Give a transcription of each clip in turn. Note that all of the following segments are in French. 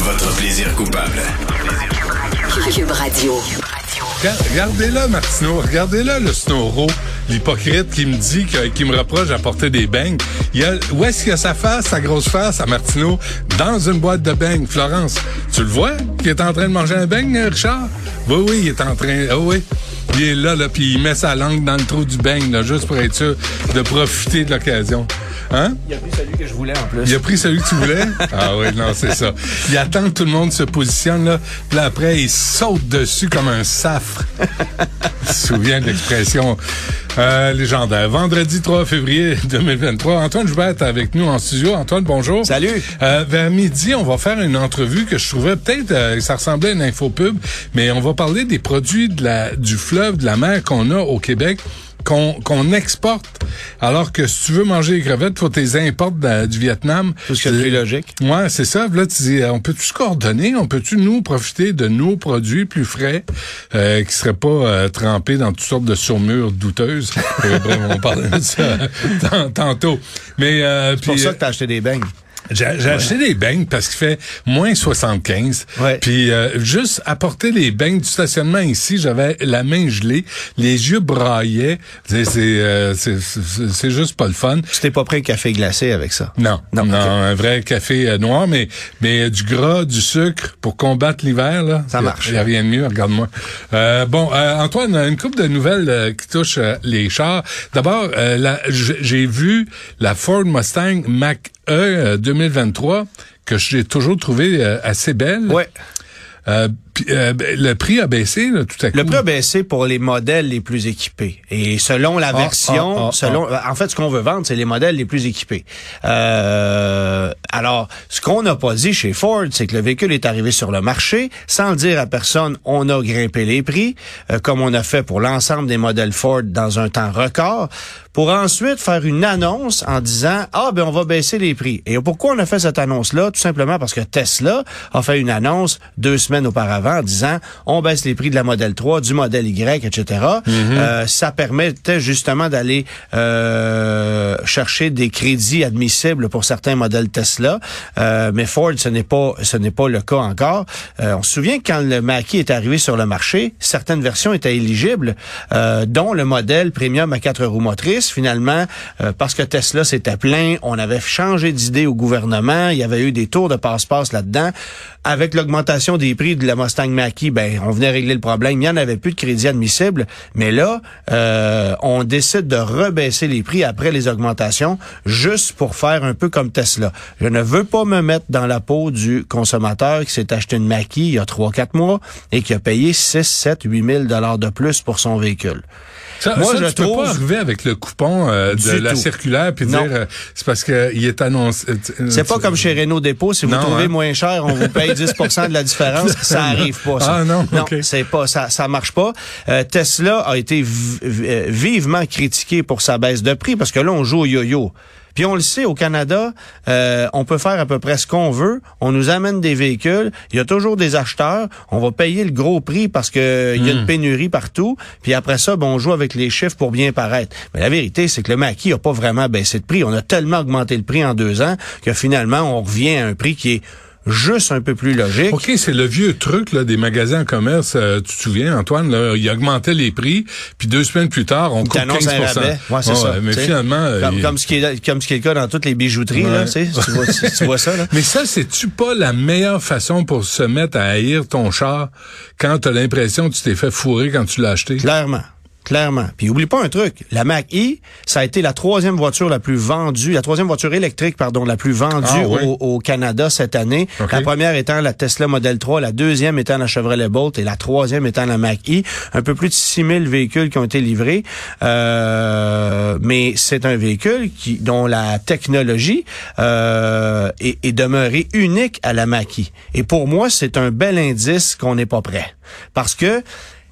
Votre plaisir coupable. Cube Radio. Regarde- Regardez-là, Martineau. Regardez-là, le Snoro, l'hypocrite qui me dit, que- qui me reproche d'apporter des beignes. Il y a, où est-ce qu'il a sa face, sa grosse face à Martineau? Dans une boîte de beignes. Florence, tu le vois qu'il est en train de manger un beigne, Richard? Oui, oui, il est en train... Ah oui. Il est là, là, puis il met sa langue dans le trou du beigne, là, juste pour être sûr de profiter de l'occasion. Hein? Il a pris celui que je voulais en plus. Il a pris celui que tu voulais? Ah oui, non, c'est ça. Il attend que tout le monde se positionne, là. Puis là, après, il saute dessus comme un safre. tu te souviens de l'expression euh, légendaire. Vendredi 3 février 2023. Antoine Joubert est avec nous en studio. Antoine, bonjour. Salut. Euh, vers midi, on va faire une entrevue que je trouvais peut-être, euh, ça ressemblait à une infopub, mais on va parler des produits de la, du fleuve, de la mer qu'on a au Québec qu'on exporte, alors que si tu veux manger les crevettes, faut les importes de- du Vietnam. Tout ce qui est plus logique. Ouais, c'est ça. Là, tu dis, euh, on peut-tu se coordonner? On peut-tu, nous, profiter de nos produits plus frais, euh, qui seraient pas euh, trempés dans toutes sortes de surmures douteuses? Euh, bref, on parle de ça tant- tantôt. Mais, euh, C'est pour ça que t'as acheté des beignes. J'ai j'ai acheté des beignes parce qu'il fait moins 75. Ouais. Puis euh, juste apporter les beignes du stationnement ici, j'avais la main gelée, les yeux braillaient. C'est c'est euh, c'est- c'est- c'est juste pas le fun. Tu t'es pas pris un café glacé avec ça? Non, non, Non, un vrai café euh, noir, mais mais euh, du gras, du sucre pour combattre l'hiver là. Ça a- marche. Y a rien de mieux, regarde-moi. Euh, bon, euh, Antoine, une couple de nouvelles qui touchent les chars. D'abord, euh, j'ai vu la Ford Mustang Mach E euh, 2023 que j'ai toujours trouvé euh, assez belle. Ouais. Euh, euh, ben, le prix a baissé là, tout à coup. Le prix a baissé pour les modèles les plus équipés. Et selon la Ah, version, ah, ah, selon, en fait, ce qu'on veut vendre, c'est les modèles les plus équipés. Euh, alors, ce qu'on n'a pas dit chez Ford, c'est que le véhicule est arrivé sur le marché sans le dire à personne. On a grimpé les prix, euh, comme on a fait pour l'ensemble des modèles Ford dans un temps record, pour ensuite faire une annonce en disant ah ben on va baisser les prix. Et pourquoi on a fait cette annonce-là? Tout simplement parce que Tesla a fait une annonce deux semaines auparavant en disant on baisse les prix de la modèle 3, du modèle Y, etc. Euh, ça permettait justement d'aller euh, chercher des crédits admissibles pour certains modèles Tesla. Euh, mais Ford, ce n'est pas ce n'est pas le cas encore. On se souvient que quand le Mach-E est arrivé sur le marché, certaines versions étaient éligibles, dont le modèle premium à quatre roues motrices. Finalement, parce que Tesla s'était plein, on avait changé d'idée au gouvernement. Il y avait eu des tours de passe-passe là-dedans. Avec l'augmentation des prix de la Ben on venait régler le problème. Il n'y en avait plus de crédit admissible. Mais là, euh, on décide de rebaisser les prix après les augmentations, juste pour faire un peu comme Tesla. Je ne veux pas me mettre dans la peau du consommateur qui s'est acheté une Mach-E il y a 3-4 mois et qui a payé 6, 7, 8 000 dollars de plus pour son véhicule. Ça, Moi, ça, je tu peux trouve- pas arriver avec le coupon euh, de Du la tout. circulaire puis Non. dire euh, c'est parce que il est annoncé. C'est pas comme chez Renault Dépôt, si vous Non, trouvez hein. moins cher, on vous paye 10% de la différence. ça arrive pas, ça. Ah, non, ok. c'est pas, ça, ça marche pas. Euh, Tesla a été vi- vi- vivement critiqué pour sa baisse de prix parce que là, on joue au yo-yo. Puis on le sait, au Canada, euh, on peut faire à peu près ce qu'on veut. On nous amène des véhicules. Il y a toujours des acheteurs. On va payer le gros prix parce que il y a Hmm. une pénurie partout. Puis après ça, ben, on joue avec les chiffres pour bien paraître. Mais la vérité, c'est que le maquis a pas vraiment baissé de prix. On a tellement augmenté le prix en deux ans que finalement, on revient à un prix qui est juste un peu plus logique. OK, c'est le vieux truc là, des magasins en commerce. euh, tu te souviens, Antoine, là, ils augmentaient les prix, puis deux semaines plus tard, on coupe T'annonces 15 un rabais. Ouais, c'est Ouais, ça. Mais tu finalement... Comme, il- comme ce qui est, comme ce qui est le cas dans toutes les bijouteries, là, tu sais. Tu vois, tu- tu vois ça, là? Mais ça, c'est-tu pas la meilleure façon pour se mettre à haïr ton char quand t'as l'impression que tu t'es fait fourrer quand tu l'as acheté? Clairement. Clairement. Puis oublie pas un truc, la Mac E, ça a été la troisième voiture la plus vendue, la troisième voiture électrique, pardon, la plus vendue Ah, au, au Canada cette année. La première étant la Tesla Model 3, la deuxième étant la Chevrolet Bolt et la troisième étant la Mac E. Un peu plus de 6000 véhicules qui ont été livrés. Euh, mais c'est un véhicule qui dont la technologie euh, est, est demeurée unique à la Mac E. Et pour moi, c'est un bel indice qu'on n'est pas prêt. Parce que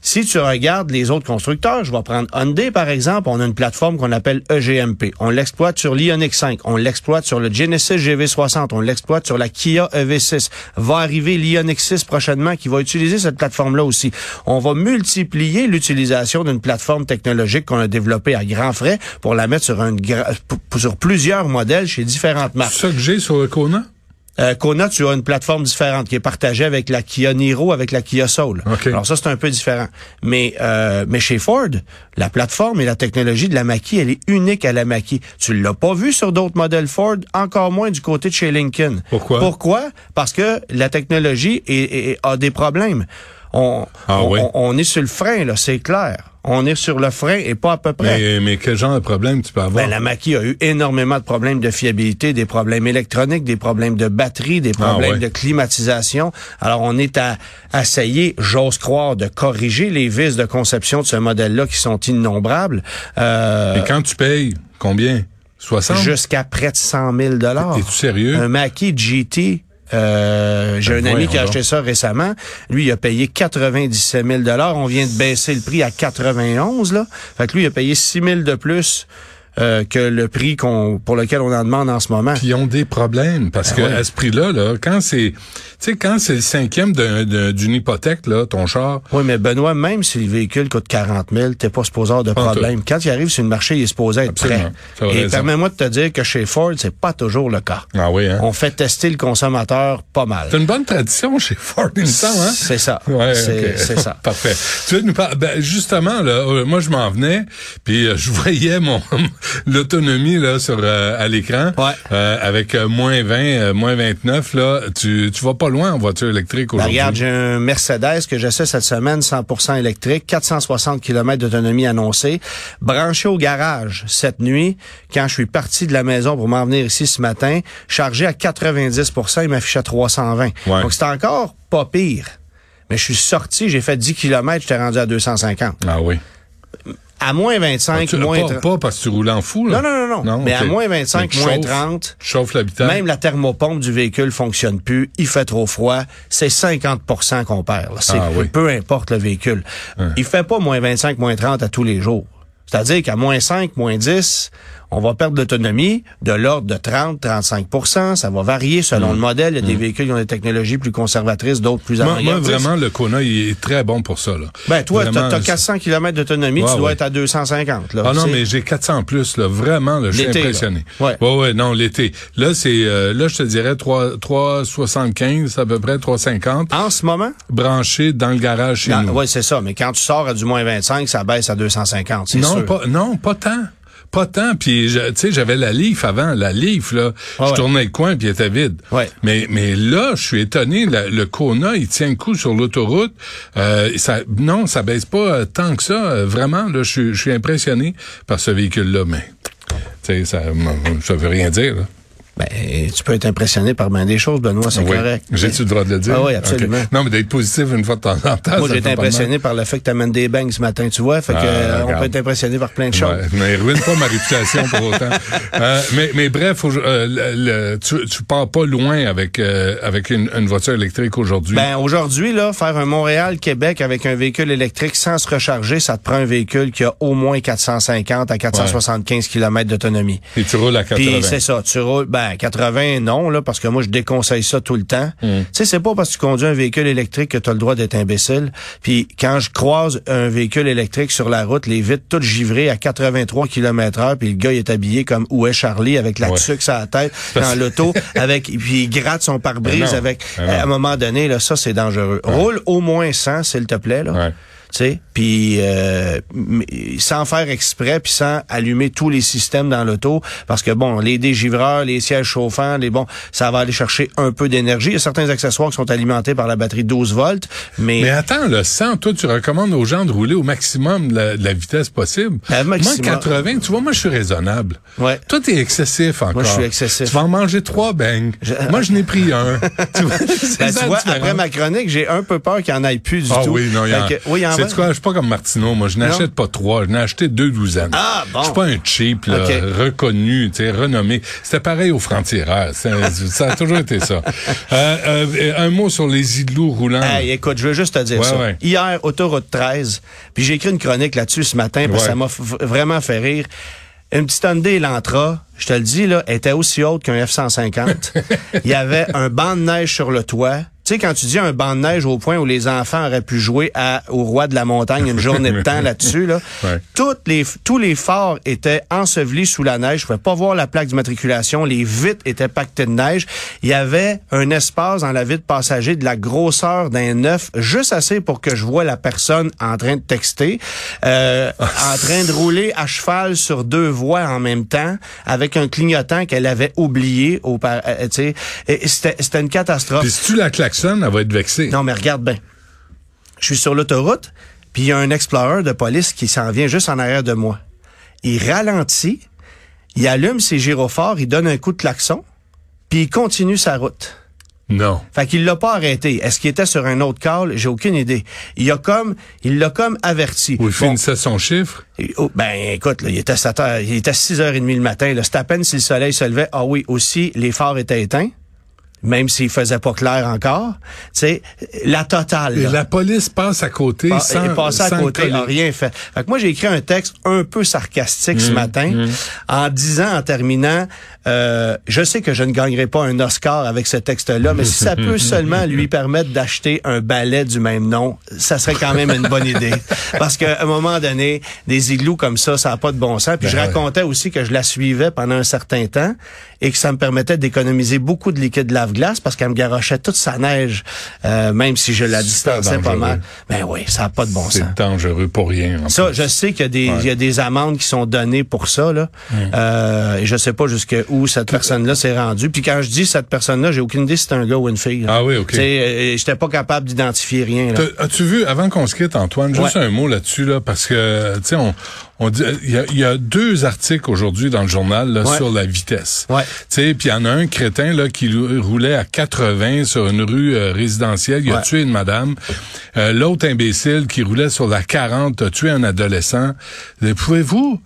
si tu regardes les autres constructeurs, je vais prendre Hyundai par exemple, on a une plateforme qu'on appelle EGMP. On l'exploite sur l'Ioniq 5, on l'exploite sur le Genesis GV60, on l'exploite sur la Kia EV6. Va arriver l'Ioniq 6 prochainement qui va utiliser cette plateforme-là aussi. On va multiplier l'utilisation d'une plateforme technologique qu'on a développée à grands frais pour la mettre sur, plusieurs modèles chez différentes marques. Que j'ai sur le Kona? Euh, Kona, tu as une plateforme différente qui est partagée avec la Kia Niro, avec la Kia Soul. Alors ça, c'est un peu différent. Mais euh, mais chez Ford, la plateforme et la technologie de la Mach-E, elle est unique à la Mach-E. Tu l'as pas vu sur d'autres modèles Ford, encore moins du côté de chez Lincoln. Pourquoi? Pourquoi? Parce que la technologie est- est- a des problèmes. On, Ah on, oui? on- on est sur le frein, là, c'est clair. On est sur le frein et pas à peu près. Mais, mais quel genre de problème tu peux avoir? Ben, la Mach-E a eu énormément de problèmes de fiabilité, des problèmes électroniques, des problèmes de batterie, des problèmes Ah ouais. de climatisation. Alors, on est à essayer, j'ose croire, de corriger les vices de conception de ce modèle-là qui sont innombrables. Euh, Et quand tu payes, combien? 60? jusqu'à près de 100 000 Es-tu sérieux? Un Mackie GT. Euh, j'ai Ben un ami voyons qui a acheté ça récemment. Lui, il a payé 97 000 On vient de baisser le prix à 91 là. Fait que lui, il a payé 6 000 de plus euh, que le prix qu'on pour lequel on en demande en ce moment. Ils ont des problèmes parce que Ah ouais. à ce prix-là, là, quand c'est, tu sais, quand c'est le cinquième d'un- d'un- d'une hypothèque là, ton char, Oui, mais Benoît, même si le véhicule coûte 40 000, t'es pas supposé avoir de problème. Quand il arrive sur le marché, il est supposé être Absolument. prêt. Et permets-moi de te dire que chez Ford, c'est pas toujours le cas. ah oui, hein? On fait tester le consommateur pas mal. C'est une bonne tradition chez Ford, il me semble, hein? C'est ça. Ouais, c'est ça. Parfait. Tu veux nous parler, ben, justement, là, euh, moi, je m'en venais, puis euh, je voyais mon l'autonomie là sur euh, à l'écran. Ouais. Euh, avec euh, moins 20, euh, moins 29, là, tu, tu vas pas loin en voiture électrique Ben, aujourd'hui. regarde, j'ai un Mercedes que j'essaie cette semaine, 100% électrique, 460 km d'autonomie annoncée, branché au garage cette nuit, quand je suis parti de la maison pour m'en venir ici ce matin, chargé à 90% il m'affichait 320. Ouais. Donc c'est encore pas pire. Mais je suis sorti, j'ai fait 10 km, j'étais rendu à 250. Ah oui. À moins 25, Tu- moins pas, 30. pas parce que tu roules en fou, là. Non, non, non, non. mais à moins 25, Mais tu moins chauffes- 30, Tu chauffes l'habitat. Même la thermopompe du véhicule fonctionne plus, il fait trop froid, c'est 50% qu'on perd. là. C'est Ah oui. peu importe le véhicule. Il fait pas moins 25, moins 30 à tous les jours. C'est-à-dire qu'à moins 5, moins 10, on va perdre l'autonomie de l'ordre de 30, 35% Ça va varier selon le modèle. Il y a des véhicules qui ont des technologies plus conservatrices, d'autres plus Mm. moi, vraiment, le Kona, il est très bon pour ça, là. Ben, toi, t'as c'est- 400 km d'autonomie, Ouais, tu dois ouais. être à 250, là. Ah non, mais j'ai 400 plus, là. Vraiment, là, je suis impressionné. Ouais. ouais, ouais, non, l'été. Là, c'est, euh, là, je te dirais 3, 3,75, à peu près 3,50, En ce moment? branché dans le garage chez nous. Oui, c'est ça. Mais quand tu sors à du moins 25, ça baisse à 250, c'est non, sûr. pas, non, pas tant. Pas tant. Puis, tu sais, j'avais la Leaf avant. La Leaf, là, Ah je tournais le coin puis il était vide. Ouais. Mais, mais là, je suis étonné. la- le Kona, il tient le coup sur l'autoroute. Euh, ça, non, ça baisse pas euh, tant que ça. Euh, vraiment, là, je suis- je suis impressionné par ce véhicule-là. Mais, tu sais, ça, ça veut rien dire. Là. Ben, tu peux être impressionné par bien des choses, Benoît, c'est Oui. correct. J'ai-tu le droit de le dire? Ah oui, absolument. Non, mais d'être positif une fois de temps en temps. Moi, j'ai été impressionné par le fait que tu amènes des bangs ce matin, tu vois. Fait que, Ah, euh, on peut être impressionné par plein de choses. Ouais, mais ruine pas ma réputation pour autant. Euh, mais, mais bref, faut- euh, le- le- tu, tu pars pas loin avec euh, avec une, une voiture électrique aujourd'hui. Ben, aujourd'hui, là, faire un Montréal-Québec avec un véhicule électrique sans se recharger, ça te prend un véhicule qui a au moins 450 à 475 km d'autonomie. Et tu roules à 80. Puis c'est ça, tu roules, ben Ben 80 non là parce que moi je déconseille ça tout le temps. Mm. Tu sais c'est pas parce que tu conduis un véhicule électrique que tu as le droit d'être imbécile. Puis quand je croise un véhicule électrique sur la route, les vitres toutes givrées à 83 km/h, puis le gars il est habillé comme où est Charlie avec la Ouais. tuque sur la tête dans l'auto avec puis il gratte son Ben pare-brise avec Ben à un moment donné là ça c'est dangereux. Roule au moins 100 s'il te plaît là. Ouais. Sais, puis euh, sans faire exprès, puis sans allumer tous les systèmes dans l'auto, parce que bon, les dégivreurs, les sièges chauffants, les bon, ça va aller chercher un peu d'énergie. Il y a certains accessoires qui sont alimentés par la batterie 12 volts, mais, Mais attends, le 100, toi, tu recommandes aux gens de rouler au maximum de la, de la vitesse possible. À maximum. Moi, 80, tu vois, moi, je suis raisonnable. Ouais. Toi, t'es excessif encore. Moi, je suis excessif. Tu vas en manger trois beignes. Moi, je n'ai pris un. tu vois, Ben, tu vois, après ma chronique, j'ai un peu peur qu'il n'y en ait plus du Ah tout. oui, non, il y en Fait que- oui, il y en Quoi, je suis pas comme Martineau, moi, je n'achète pas trois, je n'ai acheté deux douzaines. Ah, bon. Je suis pas un cheap, là, OK. reconnu, tu sais, renommé. C'était pareil aux frontières. Ça, ça a toujours été ça. Euh, euh, un mot sur les igloos roulants. Hey, écoute, je veux juste te dire Ouais, ça. ouais. Hier, autoroute 13, puis j'ai écrit une chronique là-dessus ce matin parce que Ouais. ça m'a vraiment fait rire. Une petite Hyundai Elantra, je te le dis, là, était aussi haute qu'un F-150. Il y avait un banc de neige sur le toit. Tu sais, quand tu dis un banc de neige au point où les enfants auraient pu jouer à, au roi de la montagne une journée de temps là-dessus, là, Ouais. toutes les, tous les phares étaient ensevelis sous la neige. Je pouvais pas voir la plaque d'immatriculation. Les vitres étaient pactées de neige. Il y avait un espace dans la vitre passager de la grosseur d'un neuf, juste assez pour que je vois la personne en train de texter, euh, en train de rouler à cheval sur deux voies en même temps, avec un clignotant qu'elle avait oublié. Au, euh, tu sais, Et c'était c'était une catastrophe. Puis si tu la elle va être vexée. Non, mais regarde bien. Je suis sur l'autoroute, puis il y a un explorer de police qui s'en vient juste en arrière de moi. Il ralentit, il allume ses gyrophares, il donne un coup de klaxon, puis il continue sa route. Non. Fait qu'il l'a pas arrêté. Est-ce qu'il était sur un autre call? J'ai aucune idée. Il a comme, il l'a comme averti. Ou il Bon, finissait son chiffre? et- oh, ben écoute, là, il était 7 heures, il était 6h30 le matin. là. C'était à peine si le soleil se levait. Ah oui, aussi, les phares étaient éteints. Même s'il faisait pas clair encore. Tu sais, la totale. Et la police passe à côté Pa- sans, est passé à sans côté, a rien fait. Fait que moi, j'ai écrit un texte un peu sarcastique Mmh, ce matin, en disant, en terminant, euh, je sais que je ne gagnerai pas un Oscar avec ce texte-là, mais si ça peut seulement lui permettre d'acheter un ballet du même nom, ça serait quand même une bonne idée. Parce qu'à un moment donné, des igloos comme ça, ça n'a pas de bon sens. Puis Ben je ouais. racontais aussi que je la suivais pendant un certain temps et que ça me permettait d'économiser beaucoup de liquide lave-glace parce qu'elle me garochait toute sa neige, euh, même si je la distançais pas dangereux. mal. Ben oui, ça n'a pas de bon sens. C'est dangereux pour rien. en Ça, plus. je sais qu'il y a des, il y a des amendes qui sont données pour ça, là. Euh, et je sais pas jusqu'à où cette personne-là s'est rendue. Puis quand je dis cette personne-là, j'ai aucune idée si c'est un gars ou une fille. là. Ah oui, OK. Sais, euh, j'étais pas capable d'identifier rien, As-tu vu, avant qu'on se quitte, Antoine, juste Ouais. un mot là-dessus, là, parce que, tu sais, on, on dit, il y a, y a deux articles aujourd'hui dans le journal là, Ouais. sur la vitesse. Ouais. Tu sais, puis il y en a un crétin là qui roulait à 80 sur une rue euh, résidentielle, il a tué une madame. Euh, L'autre imbécile qui roulait sur la 40 a tué un adolescent. Euh, Pouvez-vous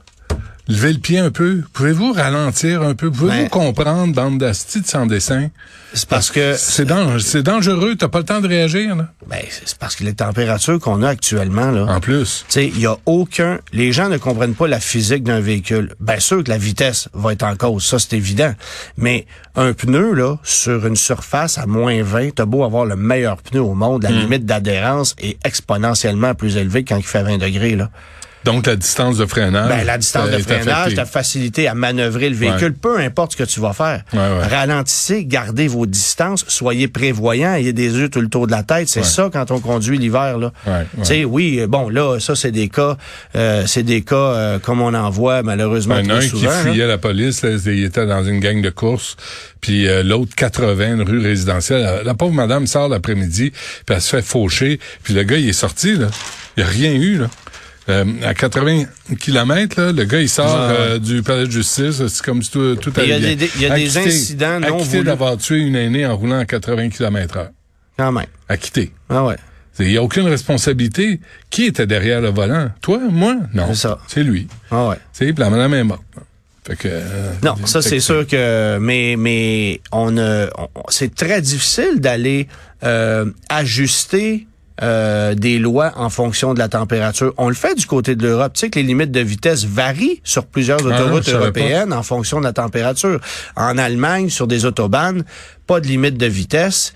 lever le pied un peu? Pouvez-vous ralentir un peu? Pouvez-vous Ben- comprendre, bande d'astis de sans dessin? C'est parce que, C'est dangereux, dangereux, t'as pas le temps de réagir, là. ben, c'est parce que les températures qu'on a actuellement, là. En plus. Tu sais, il y a aucun. Les gens ne comprennent pas la physique d'un véhicule. Bien sûr que la vitesse va être en cause, ça c'est évident. Mais un pneu là, sur une surface à moins 20, t'as beau avoir le meilleur pneu au monde, Hmm. la limite d'adhérence est exponentiellement plus élevée quand il fait 20 degrés là. Donc, la distance de freinage. Ben, la distance de freinage, affectée. ta facilité à manœuvrer le véhicule, Ouais. peu importe ce que tu vas faire. Ouais, ouais. Ralentissez, gardez vos distances, soyez prévoyants, ayez des yeux tout le tour de la tête. C'est ça quand on conduit l'hiver. là. Ouais, ouais. Tu sais, oui, bon, là, ça, c'est des cas, euh, c'est des cas euh, comme on en voit malheureusement trop un qui souvent. fuyait la police, là, il était dans une gang de course, puis euh, l'autre 80, une rue résidentielle. La, la pauvre madame sort l'après-midi, puis elle se fait faucher, puis le gars, il est sorti, là. Il n'y a rien eu, là. Euh, à 80 km, là, le gars, il sort euh, du palais de justice. C'est comme si tout, tout Il y a allait des- bien. il y a des incidents non voulus. d'avoir tué une aînée en roulant à 80 km heure. Quand même. Acquitté. Ah ouais. Il n'y a aucune responsabilité. Qui était derrière le volant? Toi? Moi? Non. C'est ça. C'est lui. Ah ouais. Puis la madame est morte. Fait que, euh, Non, ça c'est sûr que mais mais on, euh, on- c'est très difficile d'aller euh, ajuster euh, des lois en fonction de la température. On le fait du côté de l'Europe. Tu sais que les limites de vitesse varient sur plusieurs Ah non, autoroutes européennes en fonction de la température. En Allemagne, sur des autobahnes, pas de limite de vitesse.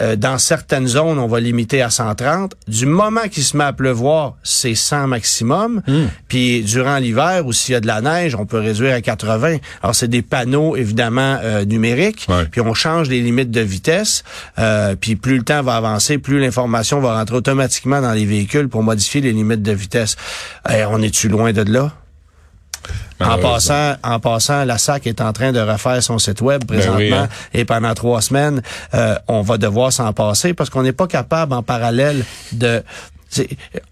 Euh, dans certaines zones, on va limiter à 130. Du moment qu'il se met à pleuvoir, c'est 100 maximum. Hmm. Puis durant l'hiver, ou s'il y a de la neige, on peut réduire à 80. Alors c'est des panneaux évidemment euh, numériques. Ouais. Puis on change les limites de vitesse. Euh, puis plus le temps va avancer, plus l'information va rentrer automatiquement dans les véhicules pour modifier les limites de vitesse. Eh, on est-tu loin de là? En passant, en passant, la SAC est en train de refaire son site web présentement oui, hein. et pendant trois semaines, euh, on va devoir s'en passer parce qu'on n'est pas capable en parallèle de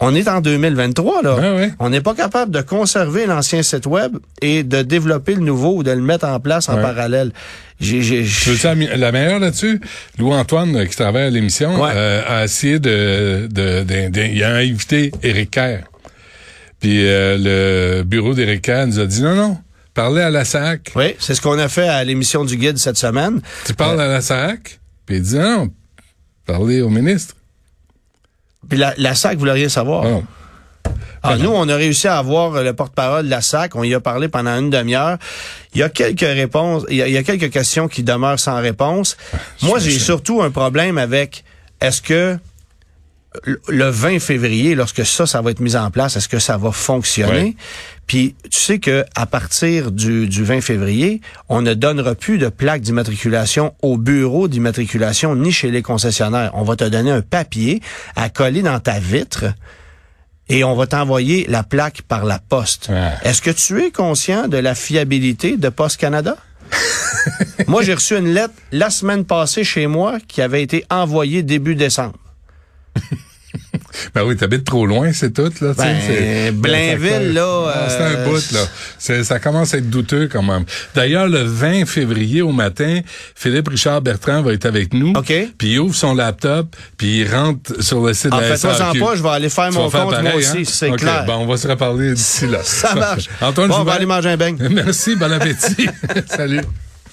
on est en 2023 là. Ouais, ouais. On n'est pas capable de conserver l'ancien site web et de développer le nouveau ou de le mettre en place en Ouais. parallèle. Tu veux la, meilleure là-dessus? Louis-Antoine, euh, qui travaille à l'émission, Ouais. euh, a essayé de... de, de- de- il a invité Kerr. Puis euh, le bureau Kerr nous a dit, non, non, parlez à la SAC. oui, c'est ce qu'on a fait à l'émission du guide cette semaine. Tu parles à la SAC? Puis il dit, non, parlez au ministre. Puis la, la SAC voulait rien savoir. Ah non. Ah, nous, on a réussi à avoir le porte-parole de la SAC. On y a parlé pendant une demi-heure. Il y a quelques réponses, il y a, il y a quelques questions qui demeurent sans réponse. Moi, j'ai surtout un problème avec est-ce que le- le 20 février, lorsque ça, ça va être mis en place, est-ce que ça va fonctionner? Puis tu sais que à partir du, du 20 février, on ne donnera plus de plaques d'immatriculation au bureau d'immatriculation ni chez les concessionnaires. On va te donner un papier à coller dans ta vitre et on va t'envoyer la plaque par la poste. Est-ce que tu es conscient de la fiabilité de Poste Canada? moi, j'ai reçu une lettre la semaine passée chez moi qui avait été envoyée début décembre. Ben oui, t'habites trop loin, c'est tout, là. Ben, Blainville, là, Non, C'est un euh, bout, là. Ça commence à être douteux, quand même. D'ailleurs, le 20 février au matin, Philippe Richard Bertrand va être avec nous. OK. Puis il ouvre son laptop, puis il rentre sur le site En de la fait, SAQ. pas, je vais aller faire Tu mon vas faire compte, moi aussi, hein? c'est clair. Ben, on va se reparler d'ici là. Ça marche. Antoine Bon, on va aller manger un beigne. Merci, bon appétit. Salut.